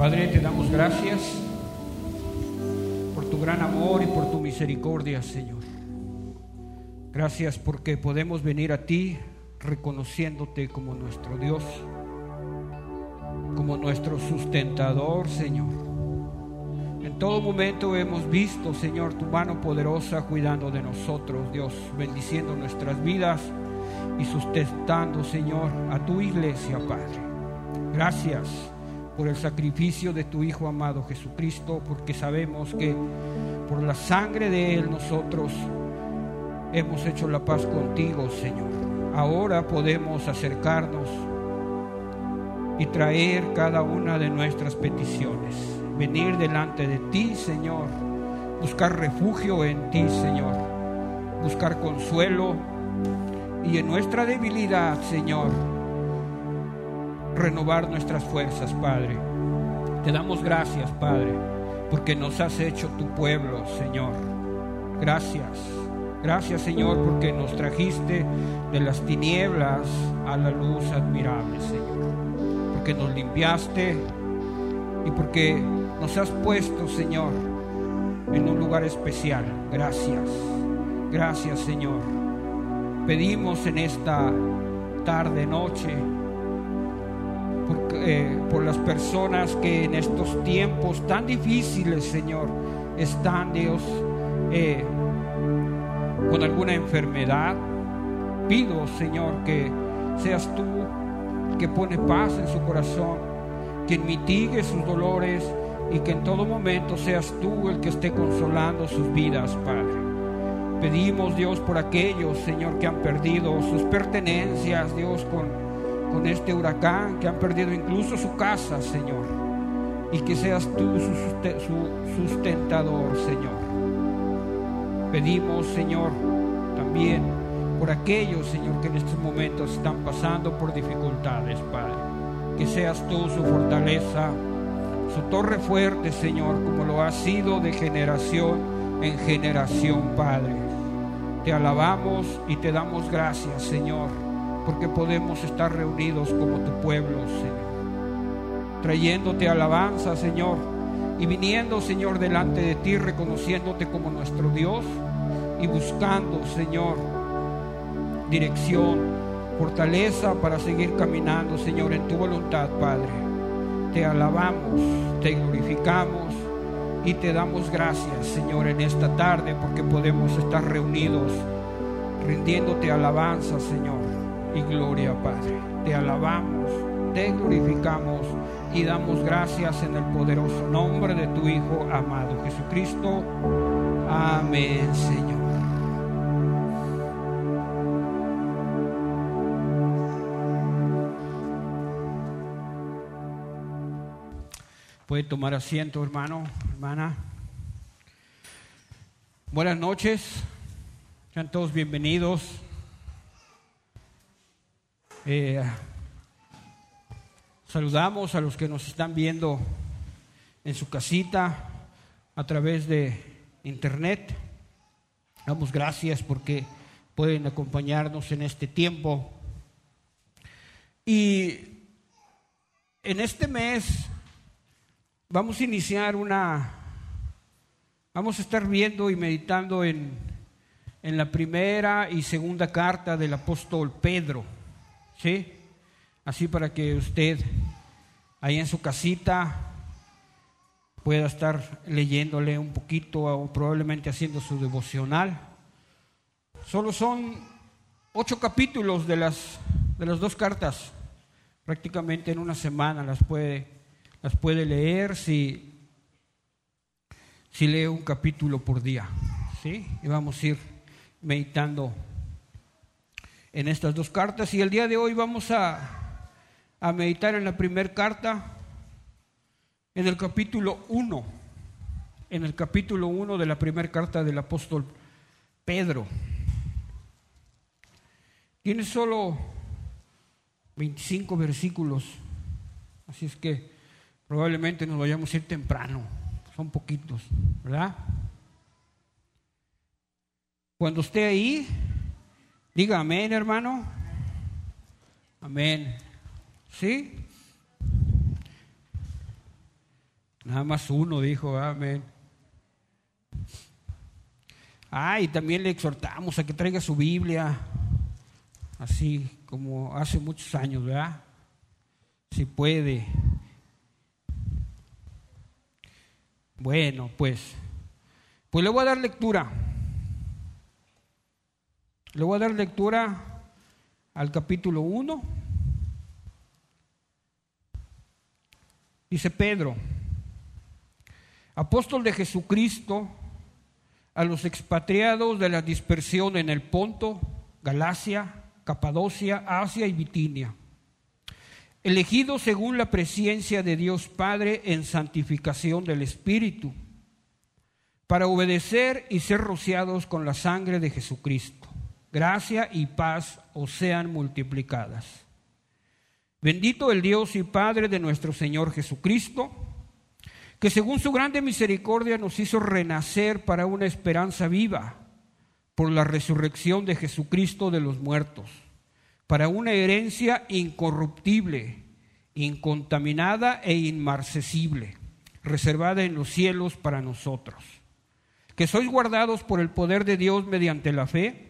Padre, te damos gracias por tu gran amor y por tu misericordia, Señor. Gracias porque podemos venir a ti reconociéndote como nuestro Dios, como nuestro sustentador, Señor. En todo momento hemos visto, Señor, tu mano poderosa cuidando de nosotros, Dios, bendiciendo nuestras vidas y sustentando, Señor, a tu iglesia, Padre. Gracias por el sacrificio de tu Hijo amado Jesucristo, porque sabemos que por la sangre de Él nosotros hemos hecho la paz contigo, Señor. Ahora podemos acercarnos y traer cada una de nuestras peticiones, venir delante de ti, Señor, buscar refugio en ti, Señor, buscar consuelo. Y en nuestra debilidad, Señor, renovar nuestras fuerzas, Padre. Te damos gracias, Padre, porque nos has hecho tu pueblo, Señor. Gracias. Gracias, Señor, porque nos trajiste de las tinieblas a la luz admirable, Señor. Porque nos limpiaste y porque nos has puesto, Señor, en un lugar especial. Gracias. Gracias, Señor. Pedimos en esta tarde, noche, eh, por las personas que en estos tiempos tan difíciles, Señor, están, Dios, eh, con alguna enfermedad. Pido, Señor, que seas tú que pone paz en su corazón, quien mitigue sus dolores y que en todo momento seas tú el que esté consolando sus vidas, Padre. Pedimos, Dios, por aquellos, Señor, que han perdido sus pertenencias, Dios, con con este huracán, que han perdido incluso su casa, Señor. Y que seas tú su sustentador, Señor. Pedimos, Señor, también por aquellos, Señor, que en estos momentos están pasando por dificultades, Padre. Que seas tú su fortaleza, su torre fuerte, Señor, como lo ha sido de generación en generación, Padre. Te alabamos y te damos gracias, Señor porque podemos estar reunidos como tu pueblo, Señor. Trayéndote alabanza, Señor, y viniendo, Señor, delante de ti, reconociéndote como nuestro Dios y buscando, Señor, dirección, fortaleza para seguir caminando, Señor, en tu voluntad, Padre. Te alabamos, te glorificamos y te damos gracias, Señor, en esta tarde porque podemos estar reunidos rindiéndote alabanza, Señor y gloria, Padre. Te alabamos, te glorificamos y damos gracias en el poderoso nombre de tu Hijo amado Jesucristo. Amén, Señor. Puede tomar asiento, hermano, hermana. Buenas noches. Sean todos bienvenidos eh, saludamos a los que nos están viendo en su casita a través de internet. Damos gracias porque pueden acompañarnos en este tiempo. Y en este mes vamos a iniciar una, vamos a estar viendo y meditando en, en la primera y segunda carta del apóstol Pedro. ¿Sí? Así para que usted ahí en su casita pueda estar leyéndole un poquito o probablemente haciendo su devocional. Solo son ocho capítulos de las, de las dos cartas. Prácticamente en una semana las puede, las puede leer si, si lee un capítulo por día. ¿sí? Y vamos a ir meditando en estas dos cartas y el día de hoy vamos a, a meditar en la primera carta, en el capítulo 1, en el capítulo 1 de la primera carta del apóstol Pedro. Tiene solo 25 versículos, así es que probablemente nos vayamos a ir temprano, son poquitos, ¿verdad? Cuando esté ahí, Diga amén, hermano. Amén. ¿Sí? Nada más uno dijo, amén. Ah, y también le exhortamos a que traiga su Biblia, así como hace muchos años, ¿verdad? Si puede. Bueno, pues, pues le voy a dar lectura. Le voy a dar lectura al capítulo 1. Dice Pedro, apóstol de Jesucristo, a los expatriados de la dispersión en el Ponto, Galacia, Capadocia, Asia y Bitinia, elegidos según la presencia de Dios Padre en santificación del Espíritu, para obedecer y ser rociados con la sangre de Jesucristo. Gracia y paz os sean multiplicadas. Bendito el Dios y Padre de nuestro Señor Jesucristo que según su grande misericordia nos hizo renacer para una esperanza viva por la resurrección de Jesucristo de los muertos, para una herencia incorruptible, incontaminada e inmarcesible, reservada en los cielos para nosotros, que sois guardados por el poder de Dios mediante la fe,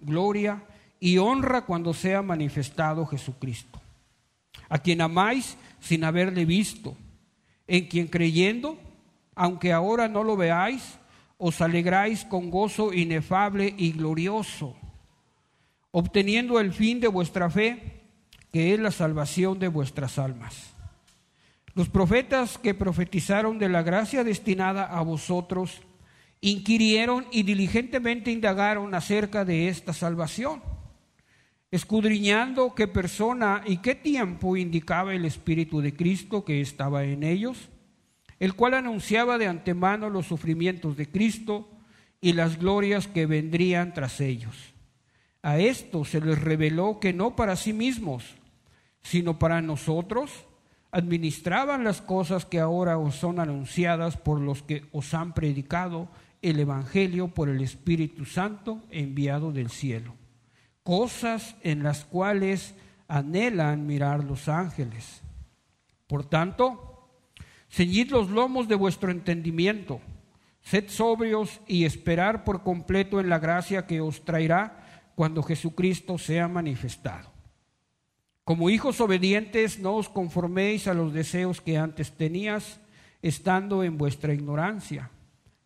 gloria y honra cuando sea manifestado Jesucristo, a quien amáis sin haberle visto, en quien creyendo, aunque ahora no lo veáis, os alegráis con gozo inefable y glorioso, obteniendo el fin de vuestra fe, que es la salvación de vuestras almas. Los profetas que profetizaron de la gracia destinada a vosotros, inquirieron y diligentemente indagaron acerca de esta salvación escudriñando qué persona y qué tiempo indicaba el Espíritu de Cristo que estaba en ellos, el cual anunciaba de antemano los sufrimientos de Cristo y las glorias que vendrían tras ellos. A esto se les reveló que no para sí mismos, sino para nosotros, administraban las cosas que ahora os son anunciadas por los que os han predicado el Evangelio por el Espíritu Santo enviado del cielo cosas en las cuales anhelan mirar los ángeles. Por tanto, ceñid los lomos de vuestro entendimiento, sed sobrios y esperar por completo en la gracia que os traerá cuando Jesucristo sea manifestado. Como hijos obedientes, no os conforméis a los deseos que antes tenías, estando en vuestra ignorancia,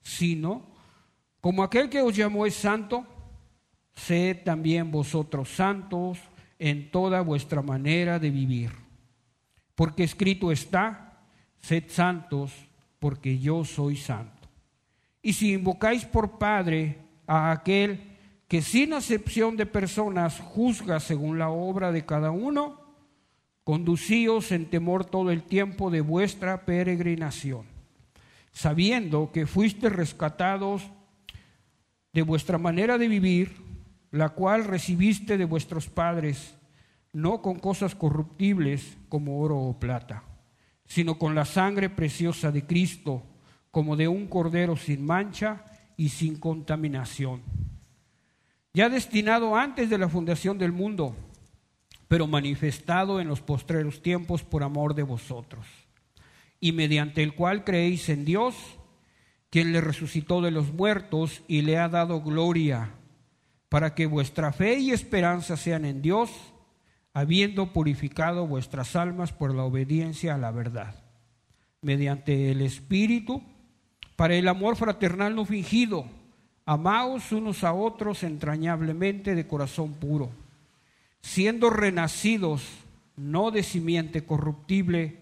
sino como aquel que os llamó es santo, sed también vosotros santos en toda vuestra manera de vivir. Porque escrito está, sed santos porque yo soy santo. Y si invocáis por Padre a aquel que sin acepción de personas juzga según la obra de cada uno, conducíos en temor todo el tiempo de vuestra peregrinación, sabiendo que fuiste rescatados de vuestra manera de vivir la cual recibiste de vuestros padres, no con cosas corruptibles como oro o plata, sino con la sangre preciosa de Cristo, como de un cordero sin mancha y sin contaminación, ya destinado antes de la fundación del mundo, pero manifestado en los postreros tiempos por amor de vosotros, y mediante el cual creéis en Dios, quien le resucitó de los muertos y le ha dado gloria para que vuestra fe y esperanza sean en Dios, habiendo purificado vuestras almas por la obediencia a la verdad, mediante el Espíritu, para el amor fraternal no fingido, amaos unos a otros entrañablemente de corazón puro, siendo renacidos no de simiente corruptible,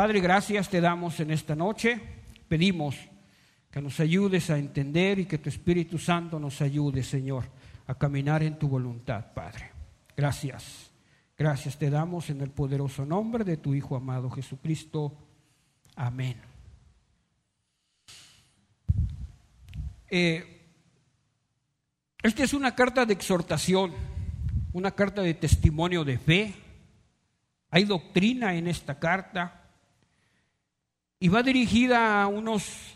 Padre, gracias te damos en esta noche. Pedimos que nos ayudes a entender y que tu Espíritu Santo nos ayude, Señor, a caminar en tu voluntad, Padre. Gracias. Gracias te damos en el poderoso nombre de tu Hijo amado Jesucristo. Amén. Eh, esta es una carta de exhortación, una carta de testimonio de fe. Hay doctrina en esta carta y va dirigida a unos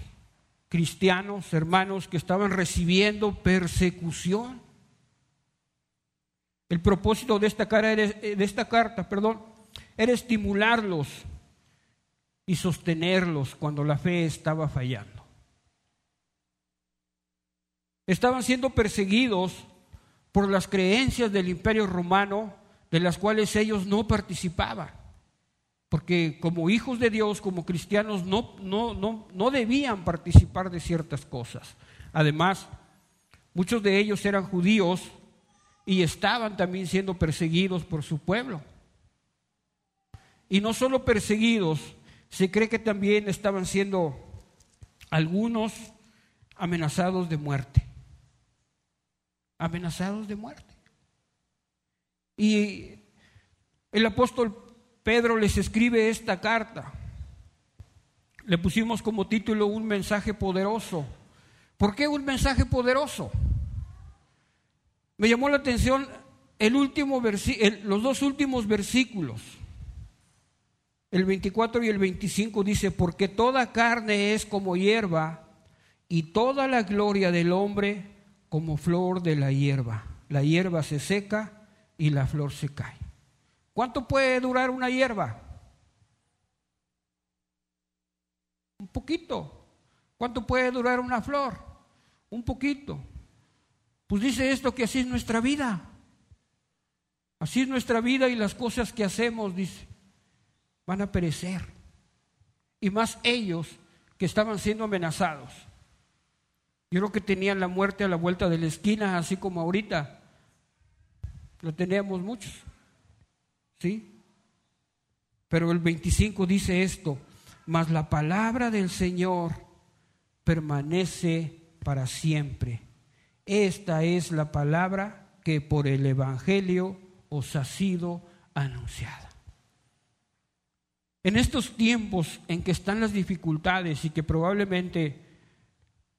cristianos, hermanos, que estaban recibiendo persecución. El propósito de esta, cara de esta carta perdón, era estimularlos y sostenerlos cuando la fe estaba fallando. Estaban siendo perseguidos por las creencias del imperio romano de las cuales ellos no participaban. Porque como hijos de Dios, como cristianos, no, no, no, no debían participar de ciertas cosas. Además, muchos de ellos eran judíos y estaban también siendo perseguidos por su pueblo. Y no solo perseguidos, se cree que también estaban siendo algunos amenazados de muerte. Amenazados de muerte. Y el apóstol Pedro les escribe esta carta. Le pusimos como título un mensaje poderoso. ¿Por qué un mensaje poderoso? Me llamó la atención el último los dos últimos versículos. El 24 y el 25 dice, porque toda carne es como hierba y toda la gloria del hombre como flor de la hierba. La hierba se seca y la flor se cae. ¿Cuánto puede durar una hierba? Un poquito. ¿Cuánto puede durar una flor? Un poquito. Pues dice esto que así es nuestra vida. Así es nuestra vida y las cosas que hacemos, dice van a perecer. Y más ellos que estaban siendo amenazados. Yo creo que tenían la muerte a la vuelta de la esquina, así como ahorita. Lo teníamos muchos. ¿Sí? Pero el 25 dice esto, mas la palabra del Señor permanece para siempre. Esta es la palabra que por el Evangelio os ha sido anunciada. En estos tiempos en que están las dificultades y que probablemente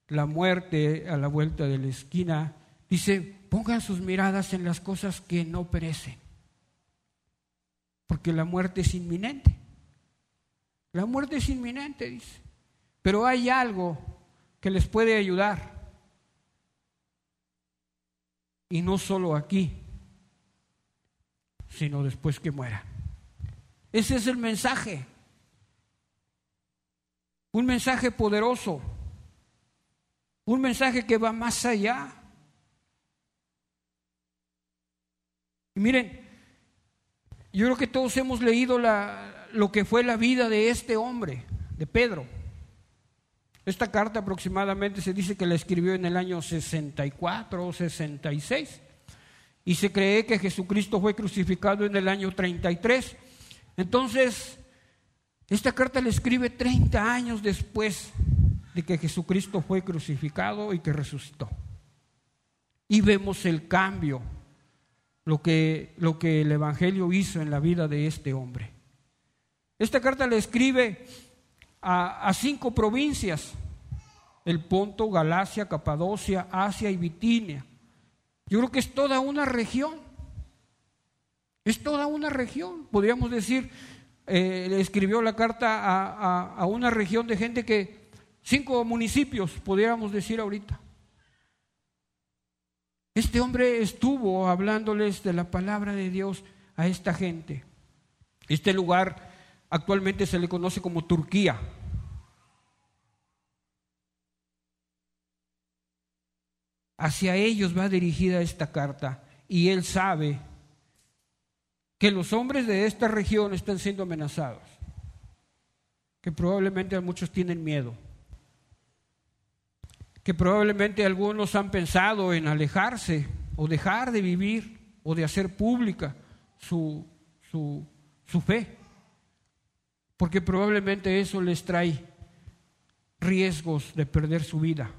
la muerte a la vuelta de la esquina, dice, pongan sus miradas en las cosas que no perecen, porque la muerte es inminente. La muerte es inminente, dice. Pero hay algo que les puede ayudar. Y no solo aquí, sino después que mueran. Ese es el mensaje. Un mensaje poderoso. Un mensaje que va más allá. Y miren, yo creo que todos hemos leído la, lo que fue la vida de este hombre, de Pedro. Esta carta aproximadamente se dice que la escribió en el año 64 o 66. Y se cree que Jesucristo fue crucificado en el año 33. Entonces, esta carta le escribe 30 años después de que Jesucristo fue crucificado y que resucitó. Y vemos el cambio, lo que, lo que el Evangelio hizo en la vida de este hombre. Esta carta le escribe a, a cinco provincias, el Ponto, Galacia, Capadocia, Asia y Bitinia. Yo creo que es toda una región. Es toda una región, podríamos decir, eh, le escribió la carta a, a una región de gente que, cinco municipios, podríamos decir ahorita. Este hombre estuvo hablándoles de la palabra de Dios a esta gente. Este lugar actualmente se le conoce como Turquía. Hacia ellos va dirigida esta carta y él sabe que los hombres de esta región están siendo amenazados, que probablemente muchos tienen miedo, que probablemente algunos han pensado en alejarse o dejar de vivir o de hacer pública su, su, su fe, porque probablemente eso les trae riesgos de perder su vida.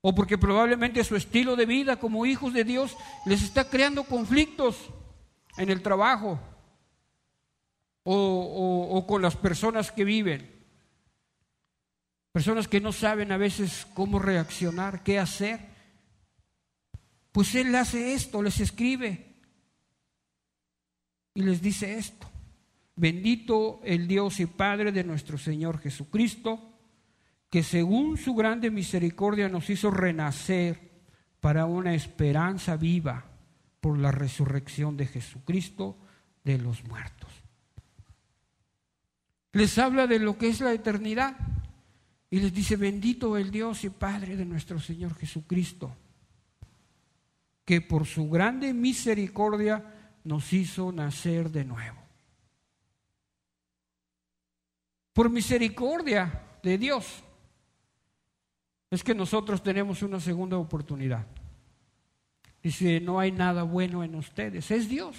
O porque probablemente su estilo de vida como hijos de Dios les está creando conflictos en el trabajo o, con las personas que viven. Personas que no saben a veces cómo reaccionar, qué hacer. Pues Él hace esto, les escribe y les dice esto. Bendito el Dios y Padre de nuestro Señor Jesucristo, que según su grande misericordia nos hizo renacer para una esperanza viva por la resurrección de Jesucristo de los muertos. Les habla de lo que es la eternidad y les dice, bendito el Dios y Padre de nuestro Señor Jesucristo, que por su grande misericordia nos hizo nacer de nuevo. Por misericordia de Dios es que nosotros tenemos una segunda oportunidad. Dice, no hay nada bueno en ustedes. Es Dios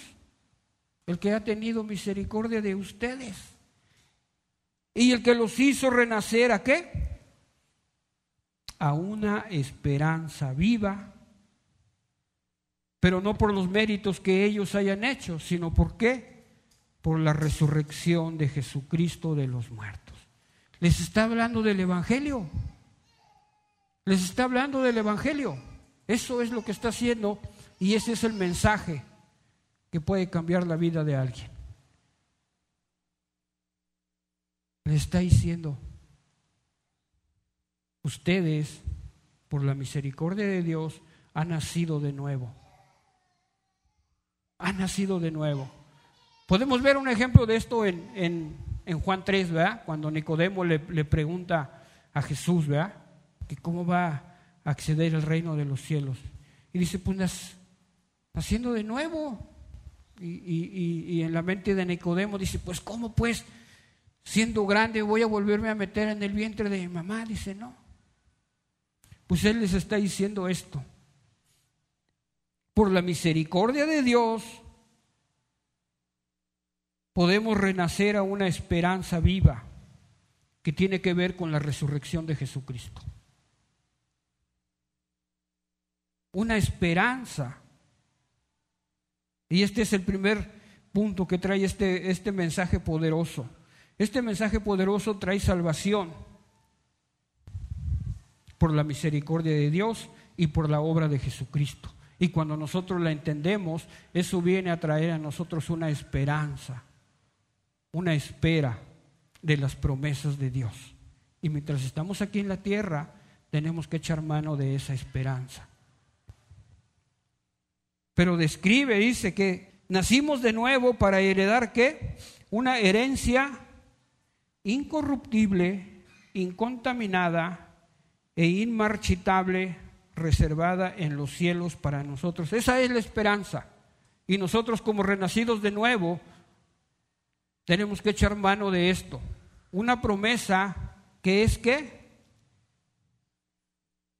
el que ha tenido misericordia de ustedes. Y el que los hizo renacer a qué? A una esperanza viva, pero no por los méritos que ellos hayan hecho, sino por qué? Por la resurrección de Jesucristo de los muertos. Les está hablando del Evangelio. Les está hablando del Evangelio. Eso es lo que está haciendo y ese es el mensaje que puede cambiar la vida de alguien. Le está diciendo, ustedes, por la misericordia de Dios, han nacido de nuevo. Han nacido de nuevo. Podemos ver un ejemplo de esto en, Juan 3, ¿verdad? Cuando Nicodemo le, pregunta a Jesús, ¿verdad? Que cómo va acceder al reino de los cielos. Y dice, pues naciendo de nuevo. Y, en la mente de Nicodemo dice, pues ¿cómo pues, siendo grande, voy a volverme a meter en el vientre de mi mamá? Dice, no. Pues él les está diciendo esto. Por la misericordia de Dios, podemos renacer a una esperanza viva que tiene que ver con la resurrección de Jesucristo. una esperanza. Y este es el primer punto que trae este, este mensaje poderoso. Este mensaje poderoso trae salvación por la misericordia de Dios y por la obra de Jesucristo. Y cuando nosotros la entendemos, eso viene a traer a nosotros una esperanza, una espera de las promesas de Dios. Y mientras estamos aquí en la tierra, tenemos que echar mano de esa esperanza. Pero describe, dice que nacimos de nuevo para heredar qué? Una herencia incorruptible, incontaminada e inmarchitable, reservada en los cielos para nosotros. Esa es la esperanza. Y nosotros como renacidos de nuevo, tenemos que echar mano de esto. Una promesa que es que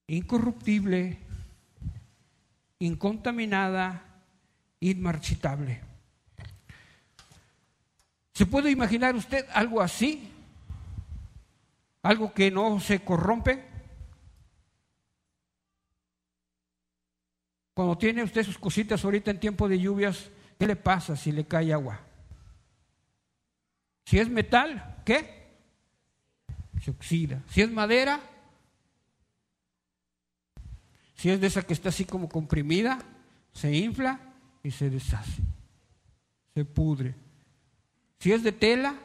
incorruptible, incontaminada, inmarchitable. ¿Se puede imaginar usted algo así? ¿Algo que no se corrompe? Cuando tiene usted sus cositas ahorita en tiempo de lluvias, ¿qué le pasa si le cae agua? Si es metal, ¿qué? Se oxida. Si es madera, si es de esa que está así como comprimida, se infla y se deshace, se pudre. Si es de tela,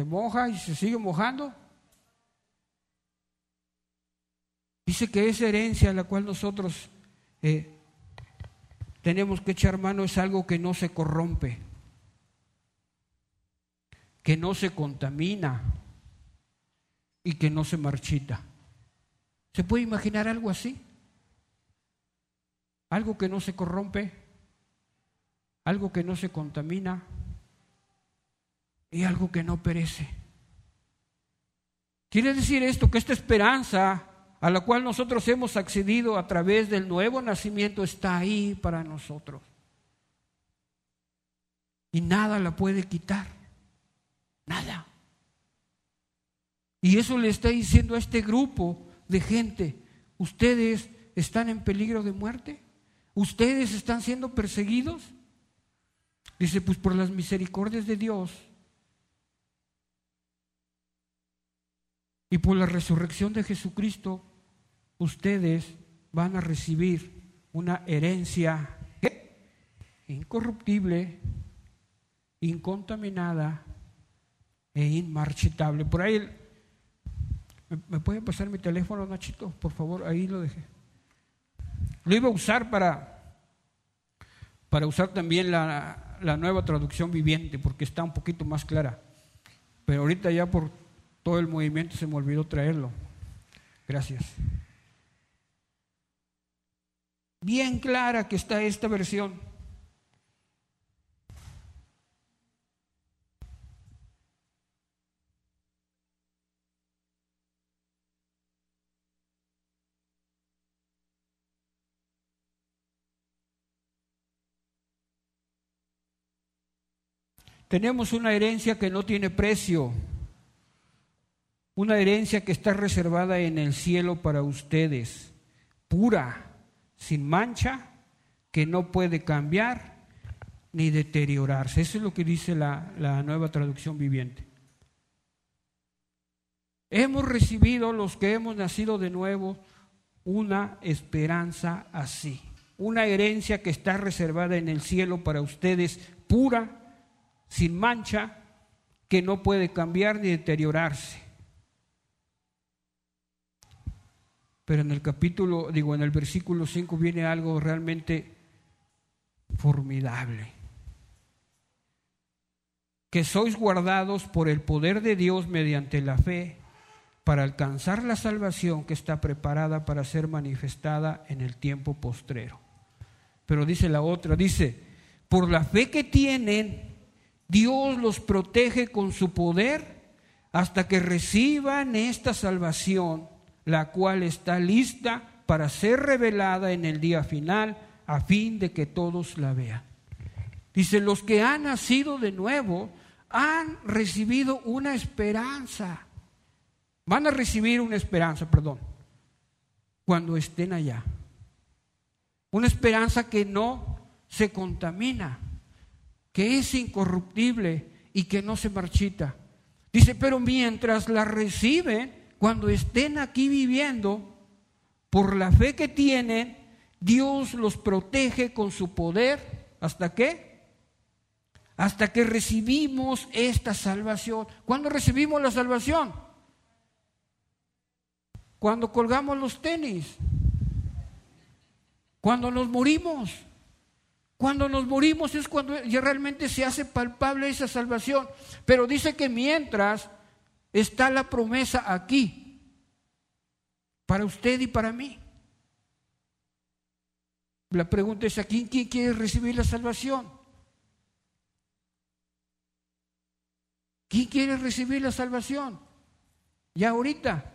se moja y se sigue mojando. Dice que esa herencia a la cual nosotros eh, tenemos que echar mano es algo que no se corrompe, que no se contamina y que no se marchita. ¿Se puede imaginar algo así? Algo que no se corrompe, algo que no se contamina y algo que no perece. Quiere decir esto que esta esperanza a la cual nosotros hemos accedido a través del nuevo nacimiento está ahí para nosotros. Y nada la puede quitar. Nada. Y eso le está diciendo a este grupo de gente, ustedes están en peligro de muerte, ustedes están siendo perseguidos. Dice, pues por las misericordias de Dios y por la resurrección de Jesucristo, ustedes van a recibir una herencia incorruptible, incontaminada e inmarchitable. Por ahí, ¿me, puede pasar mi teléfono, Nachito? Por favor, ahí lo dejé. Lo iba a usar para, para usar también la, la nueva traducción viviente, porque está un poquito más clara. Pero ahorita ya por todo el movimiento se me olvidó traerlo. Gracias. Bien clara que está esta versión. Tenemos una herencia que no tiene precio, una herencia que está reservada en el cielo para ustedes, pura, sin mancha, que no puede cambiar ni deteriorarse. Eso es lo que dice la, la nueva traducción viviente. Hemos recibido, los que hemos nacido de nuevo, una esperanza así, una herencia que está reservada en el cielo para ustedes, pura, sin mancha, que no puede cambiar ni deteriorarse. Pero en el capítulo, digo, en el versículo 5 viene algo realmente formidable. Que sois guardados por el poder de Dios mediante la fe para alcanzar la salvación que está preparada para ser manifestada en el tiempo postrero. Pero dice la otra, dice, por la fe que tienen, Dios los protege con su poder hasta que reciban esta salvación, la cual está lista para ser revelada en el día final a fin de que todos la vean. Dice, los que han nacido de nuevo han recibido una esperanza. Van a recibir una esperanza, perdón, cuando estén allá. Una esperanza que no se contamina que es incorruptible y que no se marchita. Dice, pero mientras la reciben, cuando estén aquí viviendo, por la fe que tienen, Dios los protege con su poder. ¿Hasta qué? Hasta que recibimos esta salvación. ¿Cuándo recibimos la salvación? Cuando colgamos los tenis. Cuando nos morimos. Cuando nos morimos es cuando ya realmente se hace palpable esa salvación. Pero dice que mientras está la promesa aquí, para usted y para mí. La pregunta es, ¿a quién, quién quiere recibir la salvación? ¿Quién quiere recibir la salvación? Ya ahorita.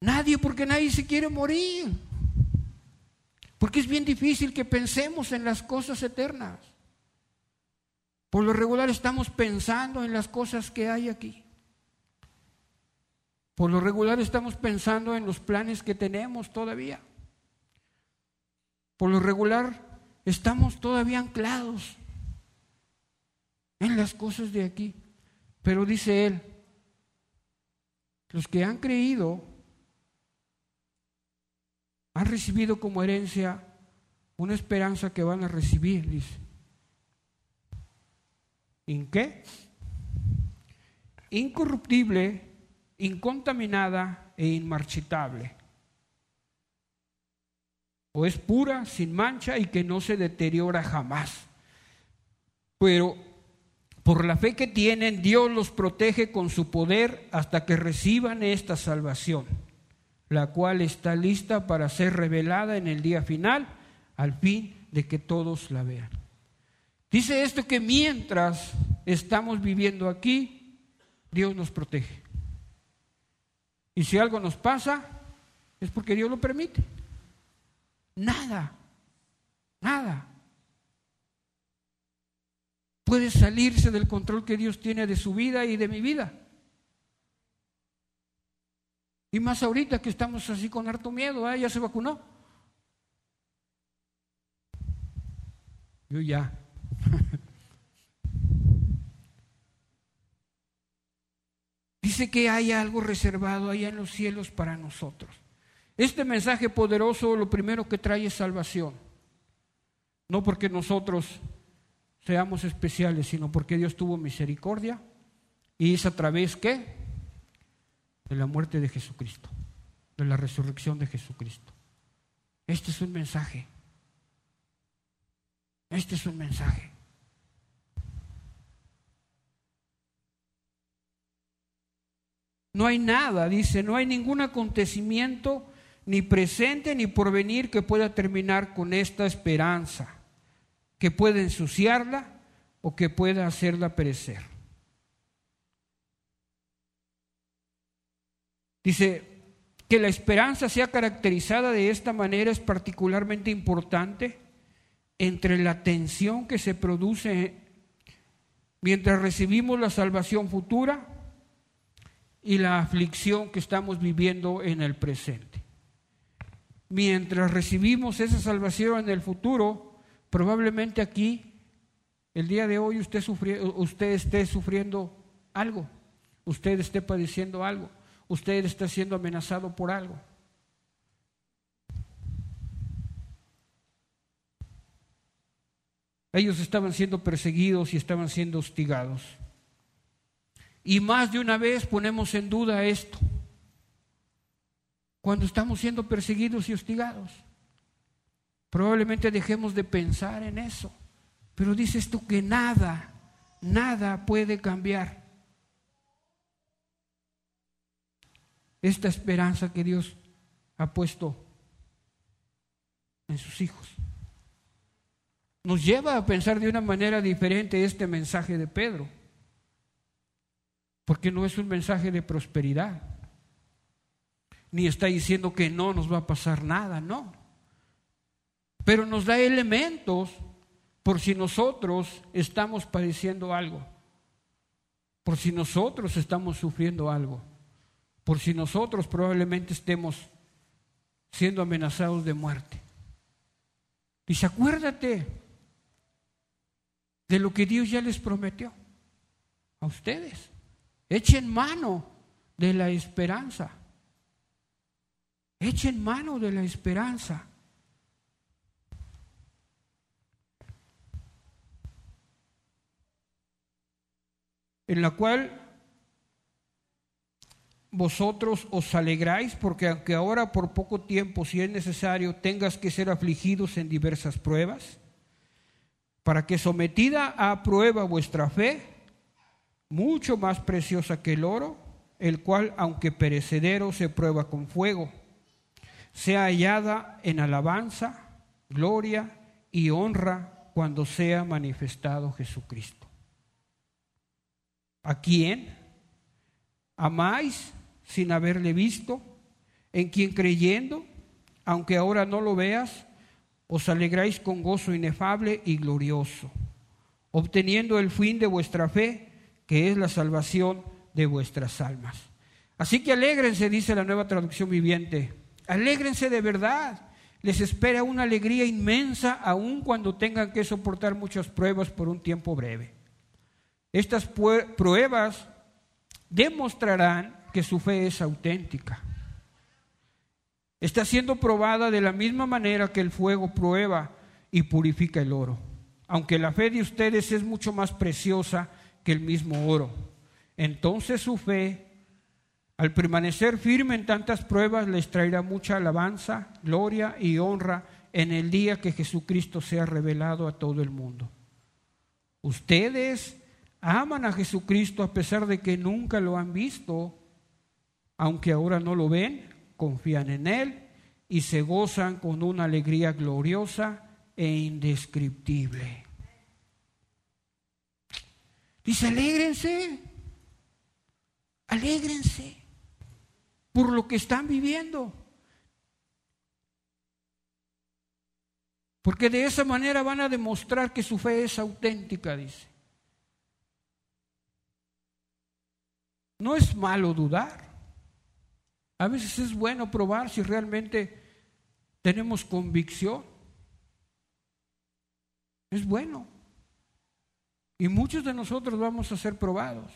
Nadie, porque nadie se quiere morir. Porque es bien difícil que pensemos en las cosas eternas. Por lo regular estamos pensando en las cosas que hay aquí. Por lo regular estamos pensando en los planes que tenemos todavía. Por lo regular estamos todavía anclados en las cosas de aquí. Pero dice él, los que han creído han recibido como herencia una esperanza que van a recibir, dice. ¿En qué? Incorruptible, incontaminada e inmarchitable. O es pura, sin mancha y que no se deteriora jamás. Pero por la fe que tienen, Dios los protege con su poder hasta que reciban esta salvación la cual está lista para ser revelada en el día final, al fin de que todos la vean. Dice esto que mientras estamos viviendo aquí, Dios nos protege. Y si algo nos pasa, es porque Dios lo permite. Nada, nada puede salirse del control que Dios tiene de su vida y de mi vida. Y más ahorita que estamos así con harto miedo, ¿eh? ya se vacunó. Yo ya. Dice que hay algo reservado allá en los cielos para nosotros. Este mensaje poderoso lo primero que trae es salvación. No porque nosotros seamos especiales, sino porque Dios tuvo misericordia y es a través de la muerte de Jesucristo, de la resurrección de Jesucristo. Este es un mensaje. Este es un mensaje. No hay nada, dice, no hay ningún acontecimiento, ni presente ni porvenir, que pueda terminar con esta esperanza que pueda ensuciarla o que pueda hacerla perecer. Dice que la esperanza sea caracterizada de esta manera es particularmente importante entre la tensión que se produce mientras recibimos la salvación futura y la aflicción que estamos viviendo en el presente. Mientras recibimos esa salvación en el futuro, Probablemente aquí, el día de hoy, usted, usted esté sufriendo algo, usted esté padeciendo algo, usted está siendo amenazado por algo. Ellos estaban siendo perseguidos y estaban siendo hostigados. Y más de una vez ponemos en duda esto. Cuando estamos siendo perseguidos y hostigados. Probablemente dejemos de pensar en eso. Pero dices tú que nada, nada puede cambiar esta esperanza que Dios ha puesto en sus hijos. Nos lleva a pensar de una manera diferente este mensaje de Pedro, porque no es un mensaje de prosperidad, ni está diciendo que no nos va a pasar nada, no. Pero nos da elementos por si nosotros estamos padeciendo algo, por si nosotros estamos sufriendo algo, por si nosotros probablemente estemos siendo amenazados de muerte. Dice, acuérdate de lo que Dios ya les prometió a ustedes. Echen mano de la esperanza. Echen mano de la esperanza. en la cual vosotros os alegráis, porque aunque ahora por poco tiempo, si es necesario, tengas que ser afligidos en diversas pruebas, para que sometida a prueba vuestra fe, mucho más preciosa que el oro, el cual, aunque perecedero, se prueba con fuego, sea hallada en alabanza, gloria y honra cuando sea manifestado Jesucristo. ¿A quién? ¿Amáis sin haberle visto? ¿En quien creyendo, aunque ahora no lo veas, os alegráis con gozo inefable y glorioso, obteniendo el fin de vuestra fe, que es la salvación de vuestras almas? Así que alégrense, dice la nueva traducción viviente, alégrense de verdad. Les espera una alegría inmensa aun cuando tengan que soportar muchas pruebas por un tiempo breve. Estas pruebas demostrarán que su fe es auténtica. Está siendo probada de la misma manera que el fuego prueba y purifica el oro. Aunque la fe de ustedes es mucho más preciosa que el mismo oro. Entonces su fe, al permanecer firme en tantas pruebas, les traerá mucha alabanza, gloria y honra en el día que Jesucristo sea revelado a todo el mundo. Ustedes aman a Jesucristo a pesar de que nunca lo han visto, aunque ahora no lo ven, confían en Él y se gozan con una alegría gloriosa e indescriptible. Dice, alégrense, Alégrense por lo que están viviendo. Porque de esa manera van a demostrar que su fe es auténtica, dice. No es malo dudar. A veces es bueno probar si realmente tenemos convicción. Es bueno. Y muchos de nosotros vamos a ser probados.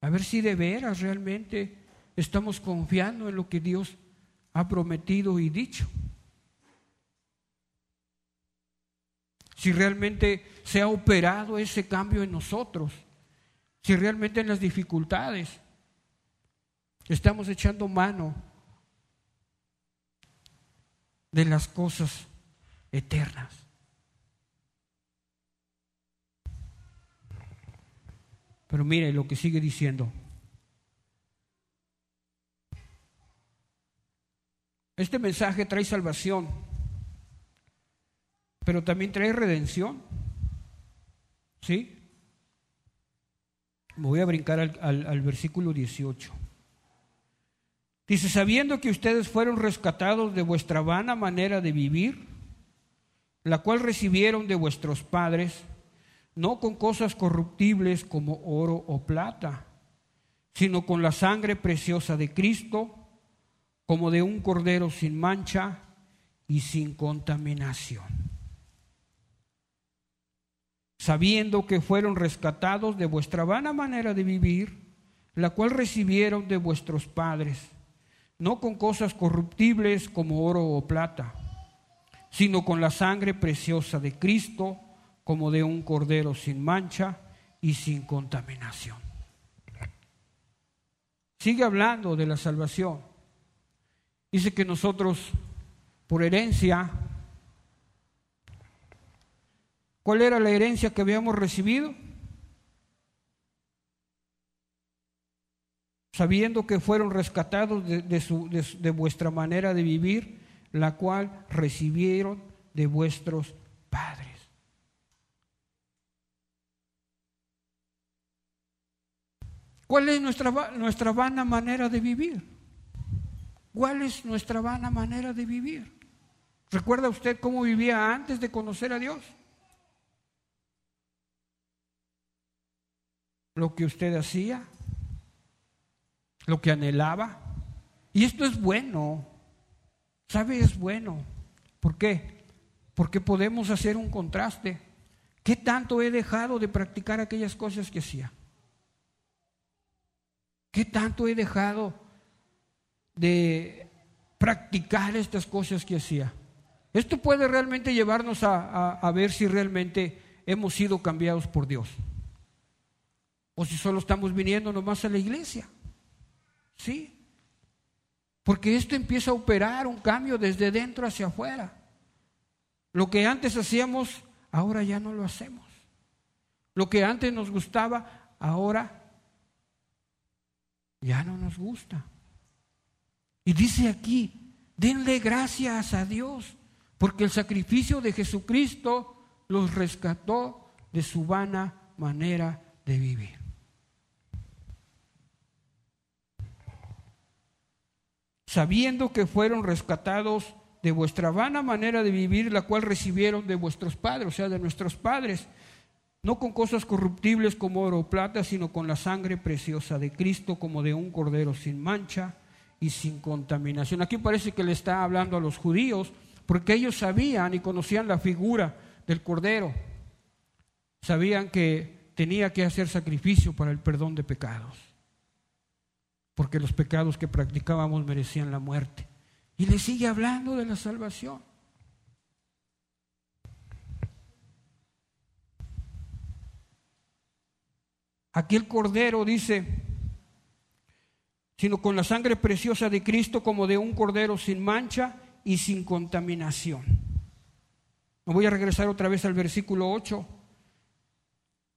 A ver si de veras realmente estamos confiando en lo que Dios ha prometido y dicho. Si realmente se ha operado ese cambio en nosotros. Si realmente en las dificultades estamos echando mano de las cosas eternas. Pero mire lo que sigue diciendo. Este mensaje trae salvación, pero también trae redención. ¿Sí? Me voy a brincar al, al, versículo 18. Dice, sabiendo que ustedes fueron rescatados de vuestra vana manera de vivir, la cual recibieron de vuestros padres, no con cosas corruptibles como oro o plata, sino con la sangre preciosa de Cristo, como de un cordero sin mancha y sin contaminación. Sabiendo que fueron rescatados de vuestra vana manera de vivir, la cual recibieron de vuestros padres, no con cosas corruptibles como oro o plata, sino con la sangre preciosa de Cristo, como de un cordero sin mancha y sin contaminación. Sigue hablando de la salvación. Dice que nosotros, por herencia, ¿cuál era la herencia que habíamos recibido? Sabiendo que fueron rescatados de, de vuestra manera de vivir, la cual recibieron de vuestros padres. ¿Cuál es nuestra, nuestra vana manera de vivir? ¿Cuál es nuestra vana manera de vivir? ¿Recuerda usted cómo vivía antes de conocer a Dios? Lo que usted hacía, lo que anhelaba. Y esto es bueno. ¿Sabe? Es bueno. ¿Por qué? Porque podemos hacer un contraste. ¿Qué tanto he dejado de practicar aquellas cosas que hacía? ¿Qué tanto he dejado de practicar estas cosas que hacía? Esto puede realmente llevarnos a, ver si realmente hemos sido cambiados por Dios. O si solo estamos viniendo nomás a la iglesia. ¿Sí? Porque esto empieza a operar un cambio desde dentro hacia afuera. Lo que antes hacíamos, ahora ya no lo hacemos. Lo que antes nos gustaba, ahora ya no nos gusta. Y dice aquí, denle gracias a Dios, porque el sacrificio de Jesucristo los rescató de su vana manera de vivir. Sabiendo que fueron rescatados de vuestra vana manera de vivir, la cual recibieron de vuestros padres, o sea, de nuestros padres, no con cosas corruptibles como oro o plata, sino con la sangre preciosa de Cristo, como de un cordero sin mancha y sin contaminación. Aquí parece que le está hablando a los judíos, porque ellos sabían y conocían la figura del cordero. Sabían que tenía que hacer sacrificio para el perdón de pecados, porque los pecados que practicábamos merecían la muerte. Y le sigue hablando de la salvación. Aquí el Cordero dice, sino con la sangre preciosa de Cristo como de un Cordero sin mancha y sin contaminación. Me voy a regresar otra vez al versículo 8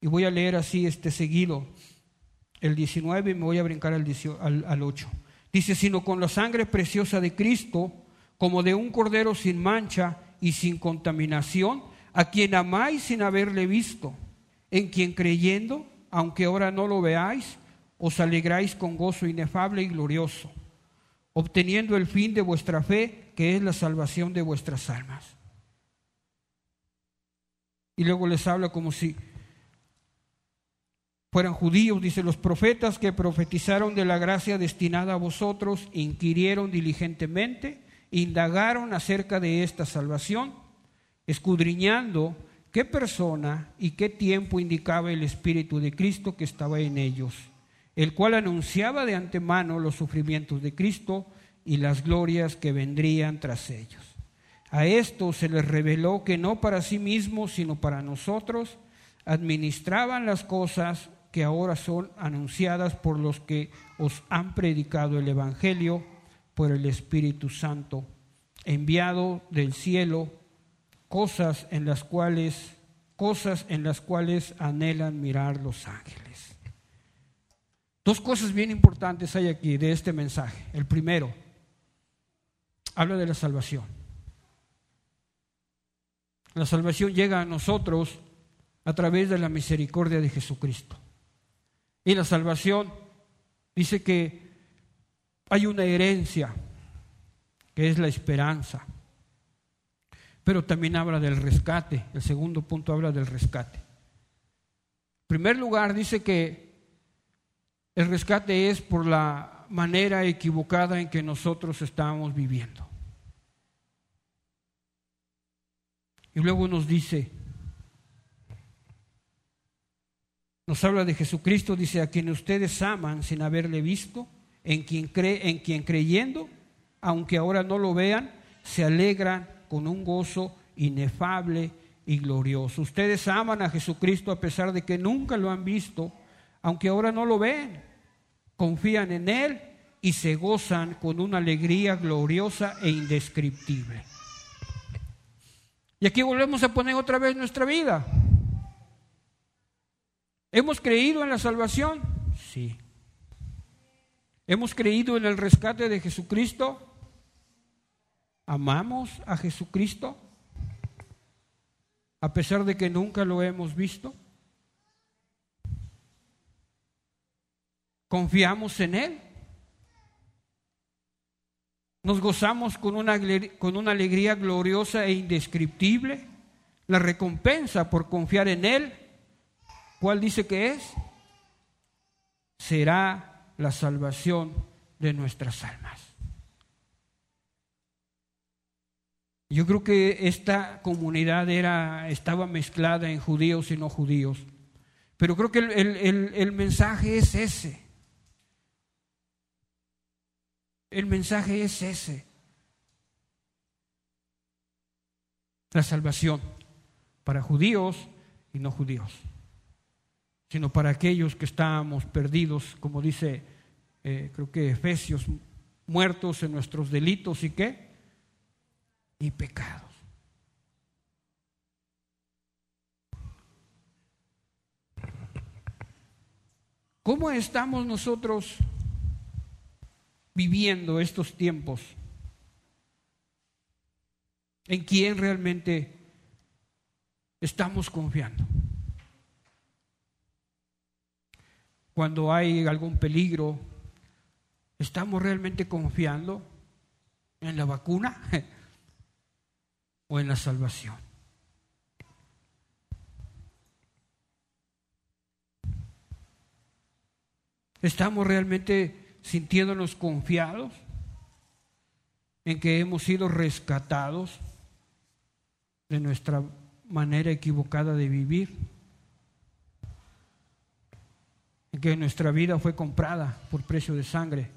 y voy a leer así este seguido, el 19 y me voy a brincar al, al, al 8. Dice, sino con la sangre preciosa de Cristo como de un Cordero sin mancha y sin contaminación, a quien amáis sin haberle visto, en quien creyendo aunque ahora no lo veáis, os alegráis con gozo inefable y glorioso, obteniendo el fin de vuestra fe, que es la salvación de vuestras almas. Y luego les habla como si fueran judíos, dice, los profetas que profetizaron de la gracia destinada a vosotros, inquirieron diligentemente, indagaron acerca de esta salvación, escudriñando qué persona y qué tiempo indicaba el Espíritu de Cristo que estaba en ellos, el cual anunciaba de antemano los sufrimientos de Cristo y las glorias que vendrían tras ellos. A esto se les reveló que no para sí mismos, sino para nosotros, administraban las cosas que ahora son anunciadas por los que os han predicado el Evangelio por el Espíritu Santo, enviado del cielo, cosas en las cuales cosas en las cuales anhelan mirar los ángeles. Dos cosas bien importantes hay aquí de este mensaje. El primero, habla de la salvación. La salvación llega a nosotros a través de la misericordia de Jesucristo. Y la salvación dice que hay una herencia, que es la esperanza. Pero también habla del rescate. El segundo punto habla del rescate. En primer lugar, dice que el rescate es por la manera equivocada en que nosotros estamos viviendo. Y luego nos dice, nos habla de Jesucristo, dice, a quien ustedes aman sin haberle visto, en quien, cree, en quien creyendo, aunque ahora no lo vean, se alegran con un gozo inefable y glorioso. Ustedes aman a Jesucristo a pesar de que nunca lo han visto, aunque ahora no lo ven. Confían en Él y se gozan con una alegría gloriosa e indescriptible. Y aquí volvemos a poner otra vez nuestra vida. ¿Hemos creído en la salvación? Sí. ¿Hemos creído en el rescate de Jesucristo? ¿Amamos a Jesucristo? A pesar de que nunca lo hemos visto. ¿Confiamos en Él? Nos gozamos con una, con una alegría gloriosa e indescriptible. La recompensa por confiar en Él, ¿cuál dice que es? Será la salvación de nuestras almas. Yo creo que esta comunidad era, estaba mezclada en judíos y no judíos. Pero creo que el, el mensaje es ese. El mensaje es ese. La salvación para judíos y no judíos, sino para aquellos que estábamos perdidos, como dice, eh, creo que Efesios, muertos en nuestros delitos y qué? Y pecados. ¿Cómo estamos nosotros viviendo estos tiempos? ¿En quién realmente estamos confiando? Cuando hay algún peligro, ¿estamos realmente confiando en la vacuna o en la salvación? ¿Estamos realmente sintiéndonos confiados en que hemos sido rescatados de nuestra manera equivocada de vivir, que nuestra vida fue comprada por precio de sangre.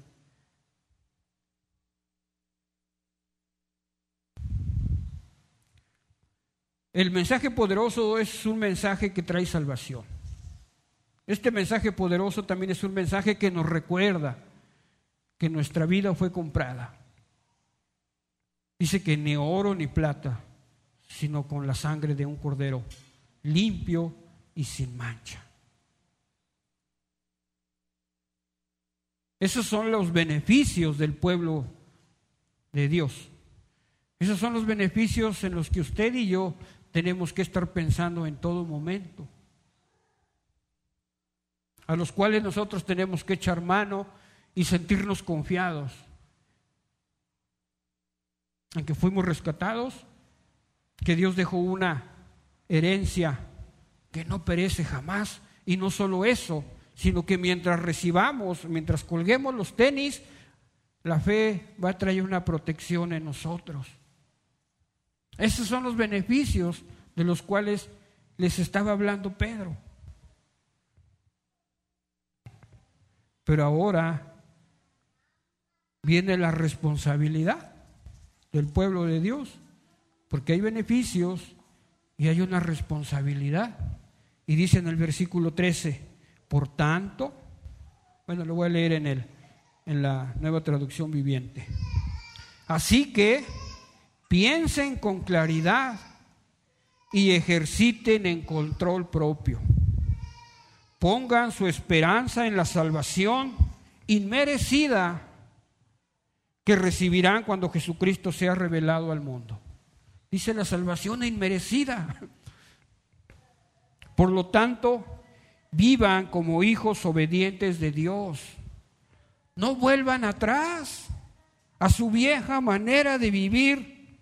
El mensaje poderoso es un mensaje que trae salvación. Este mensaje poderoso también es un mensaje que nos recuerda que nuestra vida fue comprada. Dice que ni oro ni plata, sino con la sangre de un cordero limpio y sin mancha. Esos son los beneficios del pueblo de Dios. Esos son los beneficios en los que usted y yo tenemos que estar pensando en todo momento. a los cuales nosotros tenemos que echar mano y sentirnos confiados. Aunque fuimos rescatados, que Dios dejó una herencia que no perece jamás. Y no solo eso, sino que mientras recibamos, mientras colguemos los tenis, la fe va a traer una protección en nosotros. Esos son los beneficios de los cuales les estaba hablando Pedro. Pero ahora viene la responsabilidad del pueblo de Dios, porque hay beneficios y hay una responsabilidad. Y dice en el versículo 13, por tanto, bueno, lo voy a leer en, el, en la nueva traducción viviente. Así que piensen con claridad y ejerciten en control propio. Pongan su esperanza en la salvación inmerecida que recibirán cuando Jesucristo sea revelado al mundo. Dice la salvación inmerecida. Por lo tanto, vivan como hijos obedientes de Dios. No vuelvan atrás a su vieja manera de vivir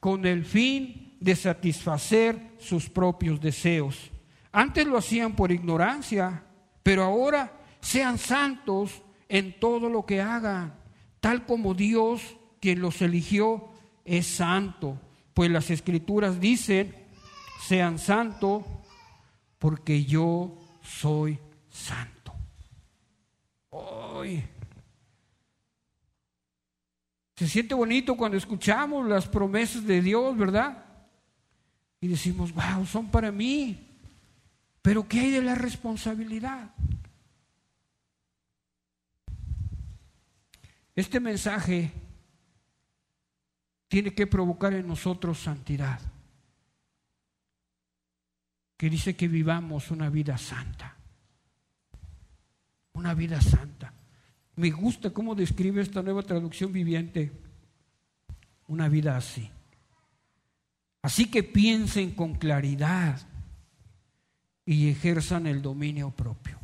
con el fin de satisfacer sus propios deseos. Antes lo hacían por ignorancia, pero ahora sean santos en todo lo que hagan tal como Dios, quien los eligió, es santo. Pues las escrituras dicen, sean santos porque yo soy santo. Se siente bonito cuando escuchamos las promesas de Dios, ¿verdad? Y decimos, wow, son para mí. Pero ¿qué hay de la responsabilidad? Este mensaje tiene que provocar en nosotros santidad, que dice que vivamos una vida santa, una vida santa. Me gusta cómo describe esta nueva traducción viviente una vida así. Así que piensen con claridad y ejerzan el dominio propio.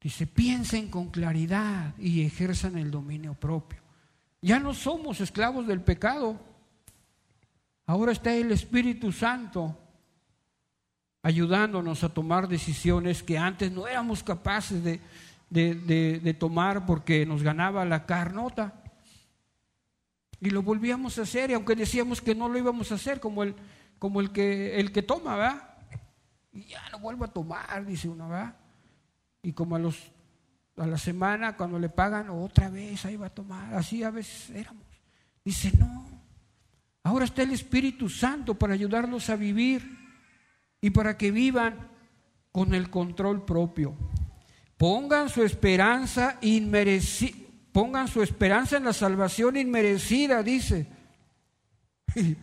Dice, piensen con claridad y ejerzan el dominio propio. Ya no somos esclavos del pecado. Ahora está el Espíritu Santo ayudándonos a tomar decisiones que antes no éramos capaces de, de, tomar porque nos ganaba la carnota. Y lo volvíamos a hacer, y aunque decíamos que no lo íbamos a hacer, como el, como el, que, el que toma, ¿va? Y ya no vuelvo a tomar, dice uno, ¿va? y como a los a la semana cuando le pagan otra vez ahí va a tomar, así a veces éramos. Dice, "No. Ahora está el Espíritu Santo para ayudarlos a vivir y para que vivan con el control propio. Pongan su esperanza inmerecida, pongan su esperanza en la salvación inmerecida, dice.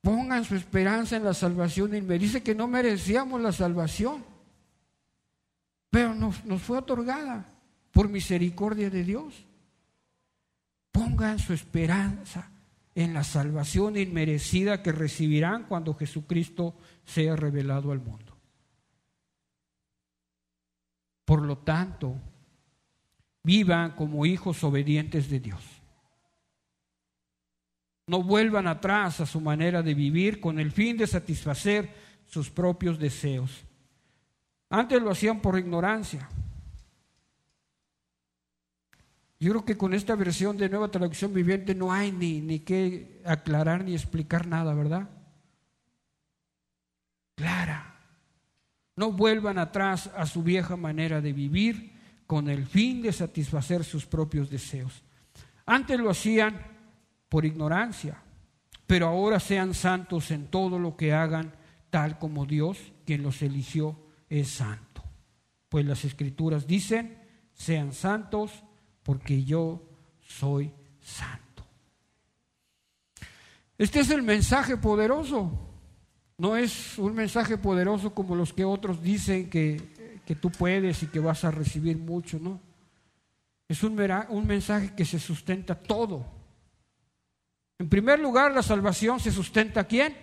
Pongan su esperanza en la salvación inmerecida. Dice que no merecíamos la salvación pero nos, fue otorgada por misericordia de Dios. Pongan su esperanza en la salvación inmerecida que recibirán cuando Jesucristo sea revelado al mundo. Por lo tanto, vivan como hijos obedientes de Dios. No vuelvan atrás a su manera de vivir con el fin de satisfacer sus propios deseos. Antes lo hacían por ignorancia. Yo creo que con esta versión de nueva traducción viviente no hay ni, ni que aclarar ni explicar nada, ¿verdad? Clara. No vuelvan atrás a su vieja manera de vivir con el fin de satisfacer sus propios deseos. Antes lo hacían por ignorancia, pero ahora sean santos en todo lo que hagan, tal como Dios, quien los eligió, es santo. Pues las escrituras dicen, sean santos porque yo soy santo. Este es el mensaje poderoso. No es un mensaje poderoso como los que otros dicen que, que tú puedes y que vas a recibir mucho, ¿no? Es un, un mensaje que se sustenta todo. En primer lugar, la salvación se sustenta ¿quién?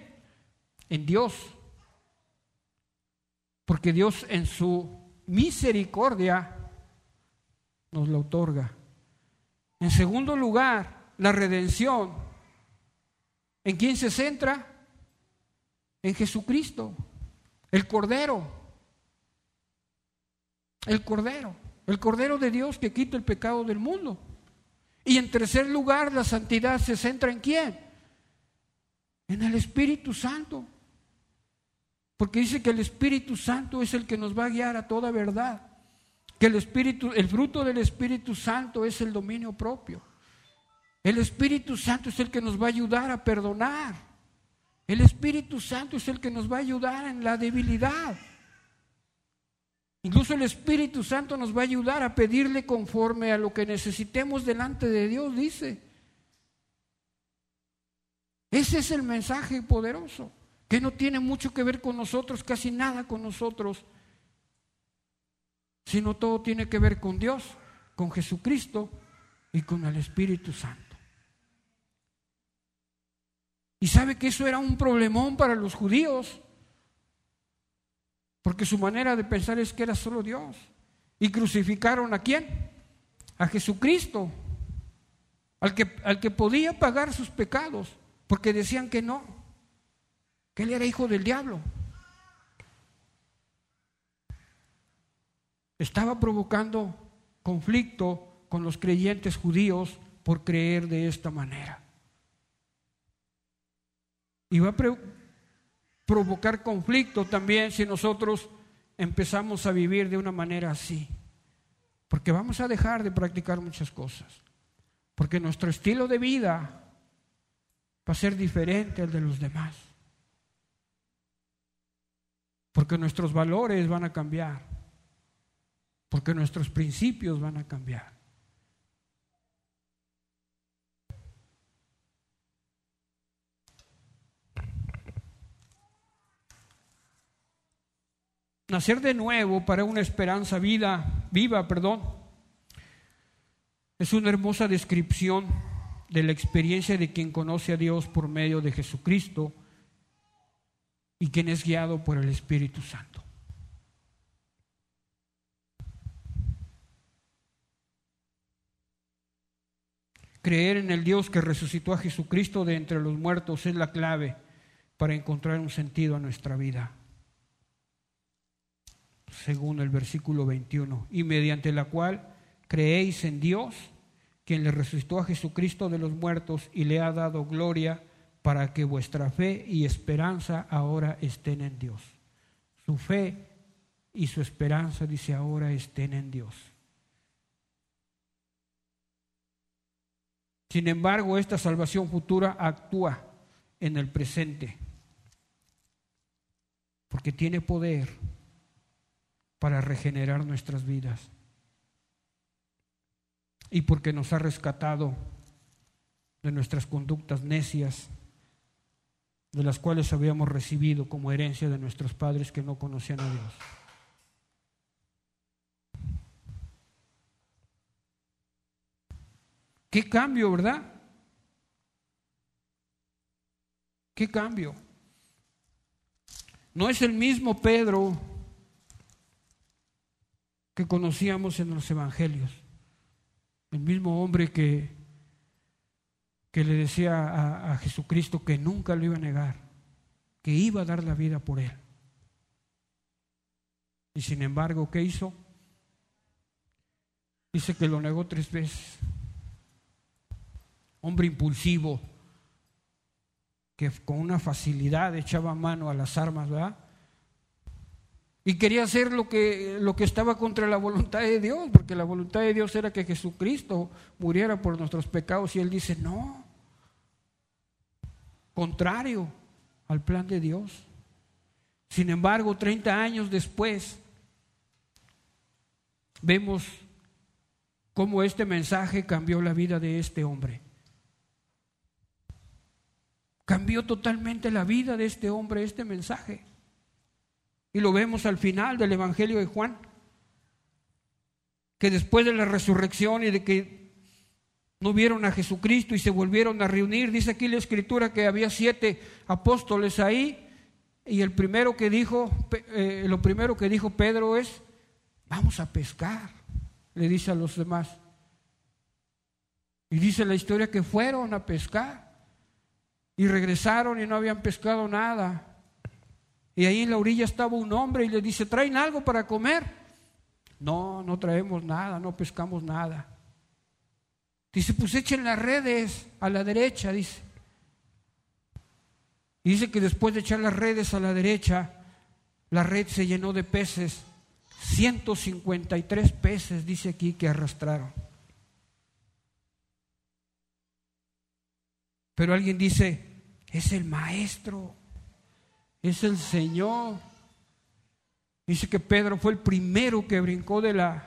En Dios. Porque Dios en su misericordia nos la otorga. En segundo lugar, la redención. ¿En quién se centra? En Jesucristo, el Cordero. El Cordero, el Cordero de Dios que quita el pecado del mundo. Y en tercer lugar, la santidad se centra en quién? En el Espíritu Santo. Porque dice que el Espíritu Santo es el que nos va a guiar a toda verdad. Que el Espíritu, el fruto del Espíritu Santo es el dominio propio. El Espíritu Santo es el que nos va a ayudar a perdonar. El Espíritu Santo es el que nos va a ayudar en la debilidad. Incluso el Espíritu Santo nos va a ayudar a pedirle conforme a lo que necesitemos delante de Dios, dice. Ese es el mensaje poderoso, que no tiene mucho que ver con nosotros, casi nada con nosotros, sino todo tiene que ver con Dios, con Jesucristo y con el Espíritu Santo. Y sabe que eso era un problemón para los judíos. Porque su manera de pensar es que era solo Dios. Y crucificaron a quién? A Jesucristo, al que, al que podía pagar sus pecados, porque decían que no, que él era hijo del diablo. Estaba provocando conflicto con los creyentes judíos por creer de esta manera. Y va a provocar conflicto también si nosotros empezamos a vivir de una manera así. Porque vamos a dejar de practicar muchas cosas. Porque nuestro estilo de vida va a ser diferente al de los demás. Porque nuestros valores van a cambiar. Porque nuestros principios van a cambiar. Nacer de nuevo para una esperanza vida, viva, perdón, es una hermosa descripción de la experiencia de quien conoce a Dios por medio de Jesucristo y quien es guiado por el Espíritu Santo. Creer en el Dios que resucitó a Jesucristo de entre los muertos es la clave para encontrar un sentido a nuestra vida según el versículo 21, y mediante la cual creéis en Dios, quien le resucitó a Jesucristo de los muertos y le ha dado gloria para que vuestra fe y esperanza ahora estén en Dios. Su fe y su esperanza, dice ahora, estén en Dios. Sin embargo, esta salvación futura actúa en el presente, porque tiene poder para regenerar nuestras vidas. Y porque nos ha rescatado de nuestras conductas necias, de las cuales habíamos recibido como herencia de nuestros padres que no conocían a Dios. ¿Qué cambio, verdad? ¿Qué cambio? No es el mismo Pedro que conocíamos en los evangelios. El mismo hombre que, que le decía a, a Jesucristo que nunca lo iba a negar, que iba a dar la vida por él. Y sin embargo, ¿qué hizo? Dice que lo negó tres veces. Hombre impulsivo, que con una facilidad echaba mano a las armas, ¿verdad? Y quería hacer lo que, lo que estaba contra la voluntad de Dios, porque la voluntad de Dios era que Jesucristo muriera por nuestros pecados. Y él dice, no, contrario al plan de Dios. Sin embargo, 30 años después, vemos cómo este mensaje cambió la vida de este hombre. Cambió totalmente la vida de este hombre este mensaje. Y lo vemos al final del Evangelio de Juan, que después de la resurrección y de que no vieron a Jesucristo y se volvieron a reunir, dice aquí la escritura que había siete apóstoles ahí, y el primero que dijo, eh, lo primero que dijo Pedro es, vamos a pescar, le dice a los demás. Y dice la historia que fueron a pescar y regresaron y no habían pescado nada. Y ahí en la orilla estaba un hombre y le dice, ¿traen algo para comer? No, no traemos nada, no pescamos nada. Dice, pues echen las redes a la derecha, dice. Dice que después de echar las redes a la derecha, la red se llenó de peces. 153 peces, dice aquí, que arrastraron. Pero alguien dice, es el maestro, es el Señor. Dice que Pedro fue el primero que brincó de la,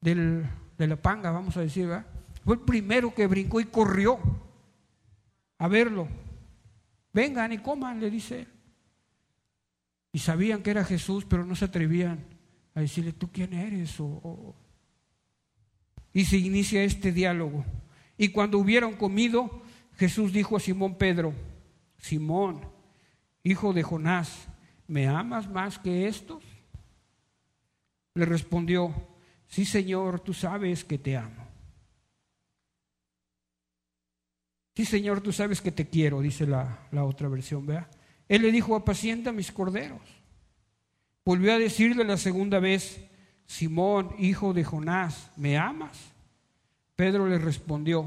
de la panga, vamos a decir, ¿verdad? Fue el primero que brincó y corrió a verlo. Vengan y coman, le dice Y sabían que era Jesús, pero no se atrevían a decirle, ¿tú quién eres? Y se inicia este diálogo. Y cuando hubieron comido, Jesús dijo a Simón Pedro, Simón, hijo de Jonás, ¿me amas más que estos? Le respondió, sí Señor, tú sabes que te amo. Sí Señor, tú sabes que te quiero, dice la, la otra versión, vea. Él le dijo, apacienta mis corderos. Volvió a decirle la segunda vez, Simón, hijo de Jonás, ¿me amas? Pedro le respondió,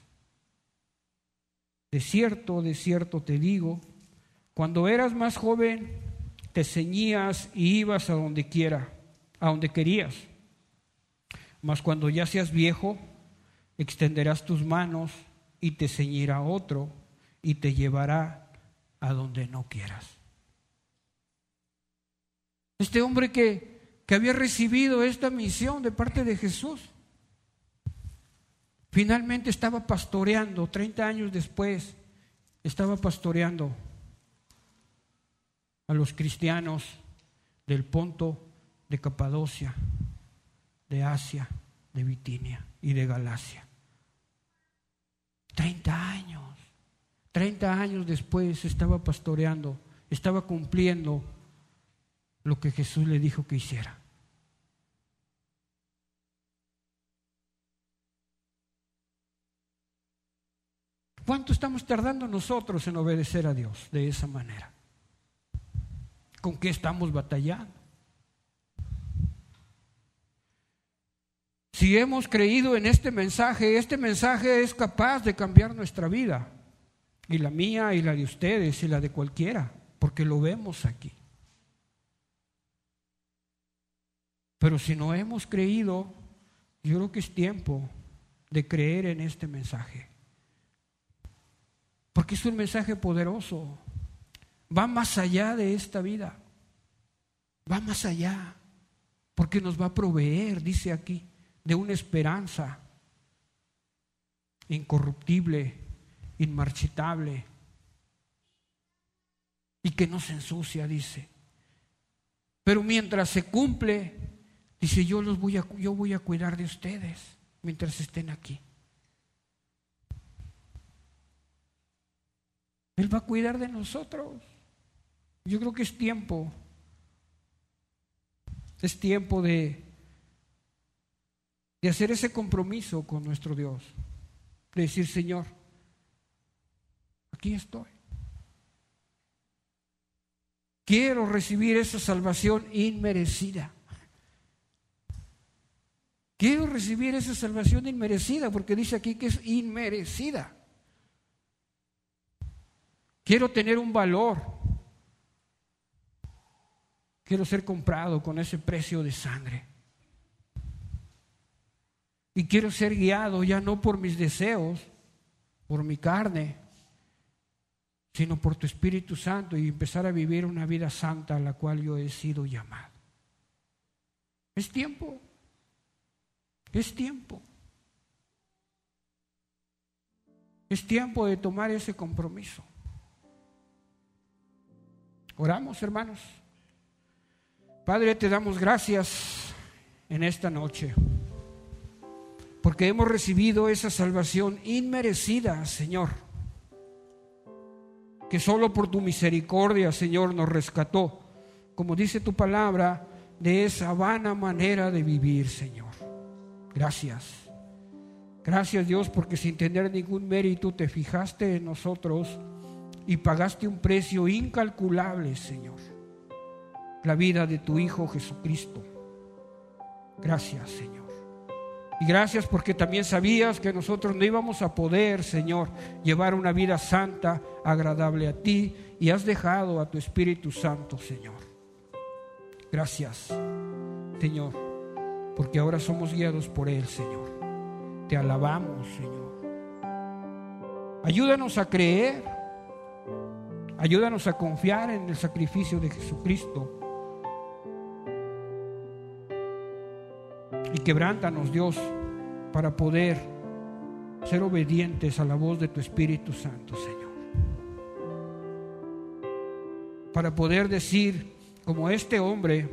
De cierto, de cierto te digo, cuando eras más joven, te ceñías y ibas a donde quiera, a donde querías. Mas cuando ya seas viejo, extenderás tus manos y te ceñirá otro y te llevará a donde no quieras. Este hombre que, que había recibido esta misión de parte de Jesús, Finalmente estaba pastoreando, 30 años después, estaba pastoreando a los cristianos del Ponto, de Capadocia, de Asia, de Bitinia y de Galacia. 30 años, 30 años después estaba pastoreando, estaba cumpliendo lo que Jesús le dijo que hiciera. ¿Cuánto estamos tardando nosotros en obedecer a Dios de esa manera? ¿Con qué estamos batallando? Si hemos creído en este mensaje, este mensaje es capaz de cambiar nuestra vida, y la mía, y la de ustedes, y la de cualquiera, porque lo vemos aquí. Pero si no hemos creído, yo creo que es tiempo de creer en este mensaje. Porque es un mensaje poderoso. Va más allá de esta vida. Va más allá. Porque nos va a proveer, dice aquí, de una esperanza incorruptible, inmarchitable. Y que no se ensucia, dice. Pero mientras se cumple, dice, yo los voy a, yo voy a cuidar de ustedes mientras estén aquí. Él va a cuidar de nosotros. Yo creo que es tiempo. Es tiempo de, de hacer ese compromiso con nuestro Dios. De decir, Señor, aquí estoy. Quiero recibir esa salvación inmerecida. Quiero recibir esa salvación inmerecida, porque dice aquí que es inmerecida. Quiero tener un valor. Quiero ser comprado con ese precio de sangre. Y quiero ser guiado ya no por mis deseos, por mi carne, sino por tu Espíritu Santo y empezar a vivir una vida santa a la cual yo he sido llamado. Es tiempo, es tiempo. Es tiempo de tomar ese compromiso. Oramos, hermanos. Padre, te damos gracias en esta noche, porque hemos recibido esa salvación inmerecida, Señor que solo por tu misericordia, Señor, nos rescató, como dice tu palabra, de esa vana manera de vivir, Señor. Gracias. Gracias Dios porque sin tener ningún mérito te fijaste en nosotros y pagaste un precio incalculable, Señor. La vida de tu Hijo Jesucristo. Gracias, Señor. Y gracias porque también sabías que nosotros no íbamos a poder, Señor, llevar una vida santa, agradable a ti, y has dejado a tu Espíritu Santo, Señor. Gracias, Señor, porque ahora somos guiados por Él, Señor. Te alabamos, Señor. Ayúdanos a creer, ayúdanos a confiar en el sacrificio de Jesucristo Y quebrántanos, Dios, para poder ser obedientes a la voz de tu Espíritu Santo, Señor. Para poder decir, como este hombre,